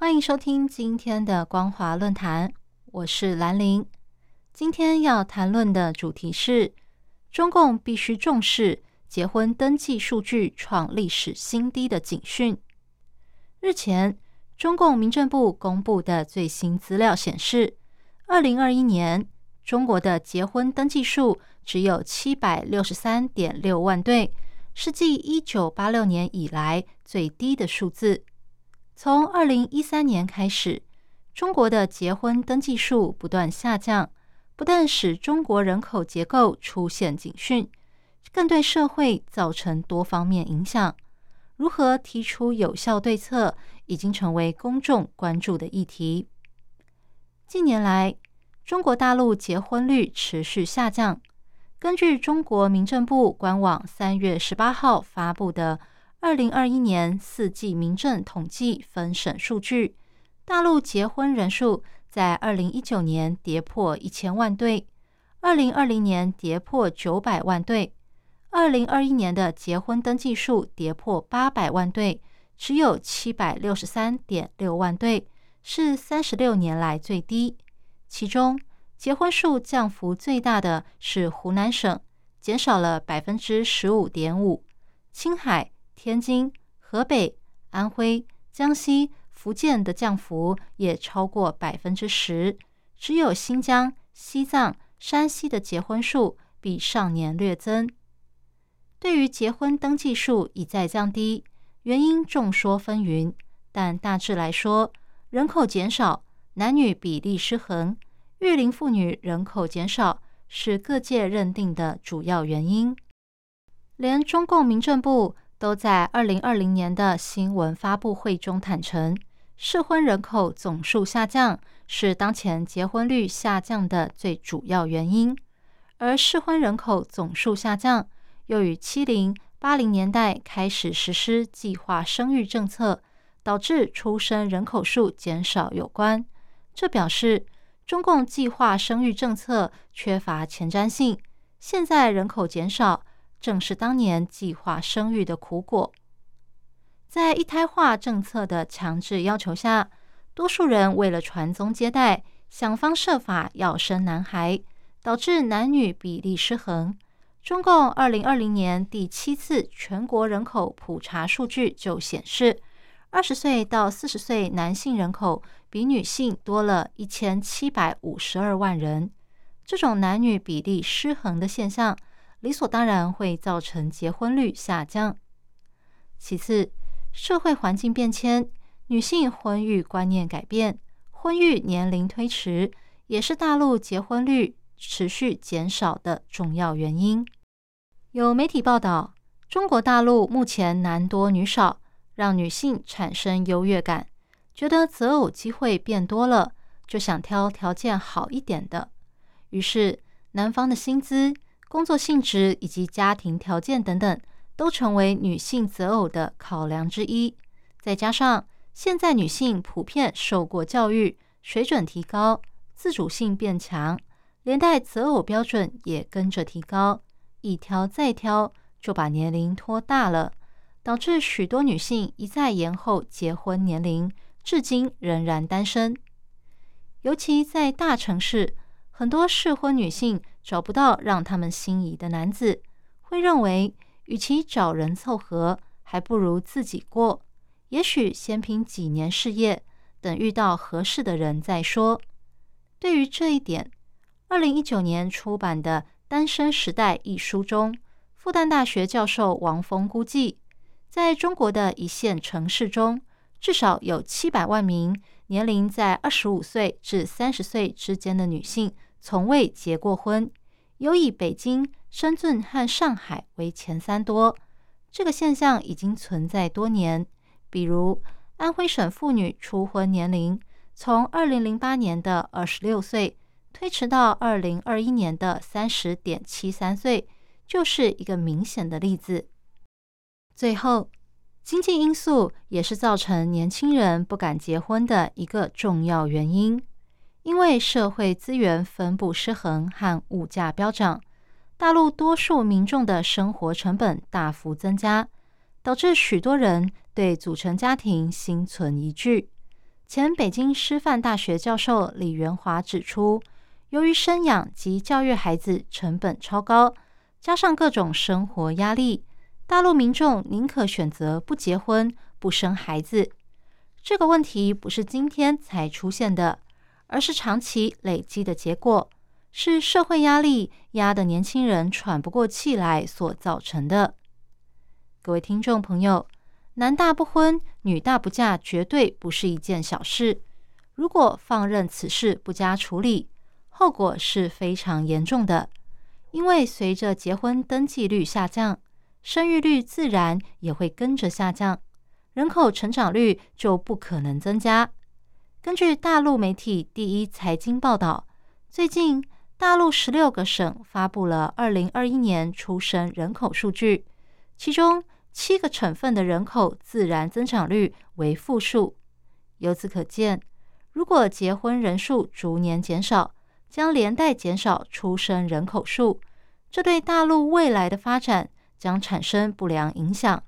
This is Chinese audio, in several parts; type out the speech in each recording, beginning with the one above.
欢迎收听今天的光华论坛，我是兰陵。今天要谈论的主题是：中共必须重视结婚登记数据创历史新低的警讯。日前，中共民政部公布的最新资料显示，二零二一年中国的结婚登记数只有七百六十三点六万对。是继一九八六年以来最低的数字。从二零一三年开始，中国的结婚登记数不断下降，不但使中国人口结构出现警讯，更对社会造成多方面影响。如何提出有效对策，已经成为公众关注的议题。近年来，中国大陆结婚率持续下降。根据中国民政部官网三月十八号发布的二零二一年四季民政统计分省数据，大陆结婚人数在二零一九年跌破一千万对，二零二零年跌破九百万对，二零二一年的结婚登记数跌破八百万对，只有七百六十三点六万对，是三十六年来最低，其中。结婚数降幅最大的是湖南省，减少了百分之十五点五；青海、天津、河北、安徽、江西、福建的降幅也超过百分之十，只有新疆、西藏、山西的结婚数比上年略增。对于结婚登记数已在降低，原因众说纷纭，但大致来说，人口减少，男女比例失衡。育龄妇女人口减少是各界认定的主要原因。连中共民政部都在二零二零年的新闻发布会中坦诚，适婚人口总数下降是当前结婚率下降的最主要原因。而适婚人口总数下降，又与七零八零年代开始实施计划生育政策，导致出生人口数减少有关。这表示。中共计划生育政策缺乏前瞻性，现在人口减少，正是当年计划生育的苦果。在一胎化政策的强制要求下，多数人为了传宗接代，想方设法要生男孩，导致男女比例失衡。中共二零二零年第七次全国人口普查数据就显示，二十岁到四十岁男性人口。比女性多了一千七百五十二万人，这种男女比例失衡的现象，理所当然会造成结婚率下降。其次，社会环境变迁，女性婚育观念改变，婚育年龄推迟，也是大陆结婚率持续减少的重要原因。有媒体报道，中国大陆目前男多女少，让女性产生优越感。觉得择偶机会变多了，就想挑条件好一点的。于是，男方的薪资、工作性质以及家庭条件等等，都成为女性择偶的考量之一。再加上现在女性普遍受过教育，水准提高，自主性变强，连带择偶标准也跟着提高。一挑再挑，就把年龄拖大了，导致许多女性一再延后结婚年龄。至今仍然单身，尤其在大城市，很多适婚女性找不到让他们心仪的男子，会认为与其找人凑合，还不如自己过。也许先拼几年事业，等遇到合适的人再说。对于这一点，二零一九年出版的《单身时代》一书中，复旦大学教授王峰估计，在中国的一线城市中。至少有七百万名年龄在二十五岁至三十岁之间的女性从未结过婚，尤以北京、深圳和上海为前三多。这个现象已经存在多年。比如，安徽省妇女初婚年龄从二零零八年的二十六岁推迟到二零二一年的三十点七三岁，就是一个明显的例子。最后，经济因素也是造成年轻人不敢结婚的一个重要原因，因为社会资源分布失衡和物价飙涨，大陆多数民众的生活成本大幅增加，导致许多人对组成家庭心存疑惧。前北京师范大学教授李元华指出，由于生养及教育孩子成本超高，加上各种生活压力，大陆民众宁可选择不结婚、不生孩子。这个问题不是今天才出现的，而是长期累积的结果，是社会压力压得年轻人喘不过气来所造成的。各位听众朋友。男大不婚，女大不嫁，绝对不是一件小事。如果放任此事不加处理，后果是非常严重的。因为随着结婚登记率下降，生育率自然也会跟着下降，人口成长率就不可能增加。根据大陆媒体第一财经报道，最近大陆十六个省发布了二零二一年出生人口数据，其中。七个省份的人口自然增长率为负数，由此可见，如果结婚人数逐年减少，将连带减少出生人口数，这对大陆未来的发展将产生不良影响。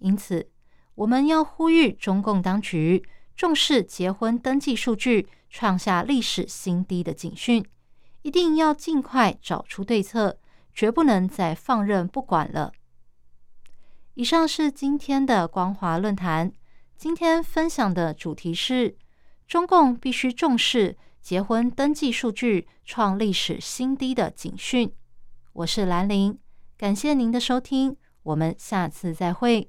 因此，我们要呼吁中共当局重视结婚登记数据创下历史新低的警讯，一定要尽快找出对策，绝不能再放任不管了。以上是今天的光华论坛。今天分享的主题是：中共必须重视结婚登记数据创历史新低的警讯。我是兰陵，感谢您的收听，我们下次再会。